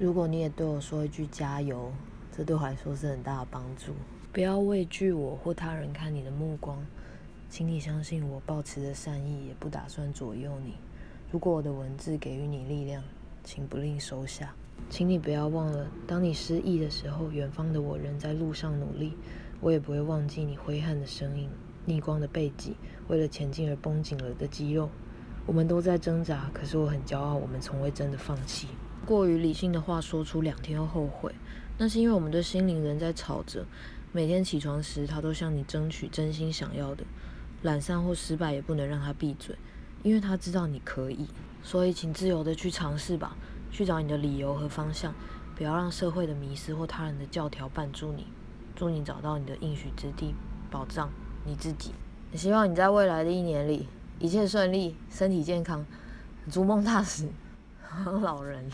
如果你也对我说一句加油，这对我来说是很大的帮助。不要畏惧我或他人看你的目光，请你相信我，保持着善意，也不打算左右你。如果我的文字给予你力量，请不吝收下。请你不要忘了，当你失意的时候，远方的我仍在路上努力。我也不会忘记你挥汗的身影，逆光的背脊，为了前进而绷紧了的肌肉。我们都在挣扎，可是我很骄傲，我们从未真的放弃。过于理性的话说出两天后后悔，那是因为我们的心灵仍在吵着。每天起床时，他都向你争取真心想要的。懒散或失败也不能让他闭嘴，因为他知道你可以。所以，请自由的去尝试吧，去找你的理由和方向，不要让社会的迷失或他人的教条绊住你。祝你找到你的应许之地，保障你自己。也希望你在未来的一年里一切顺利，身体健康，逐梦踏实，老人。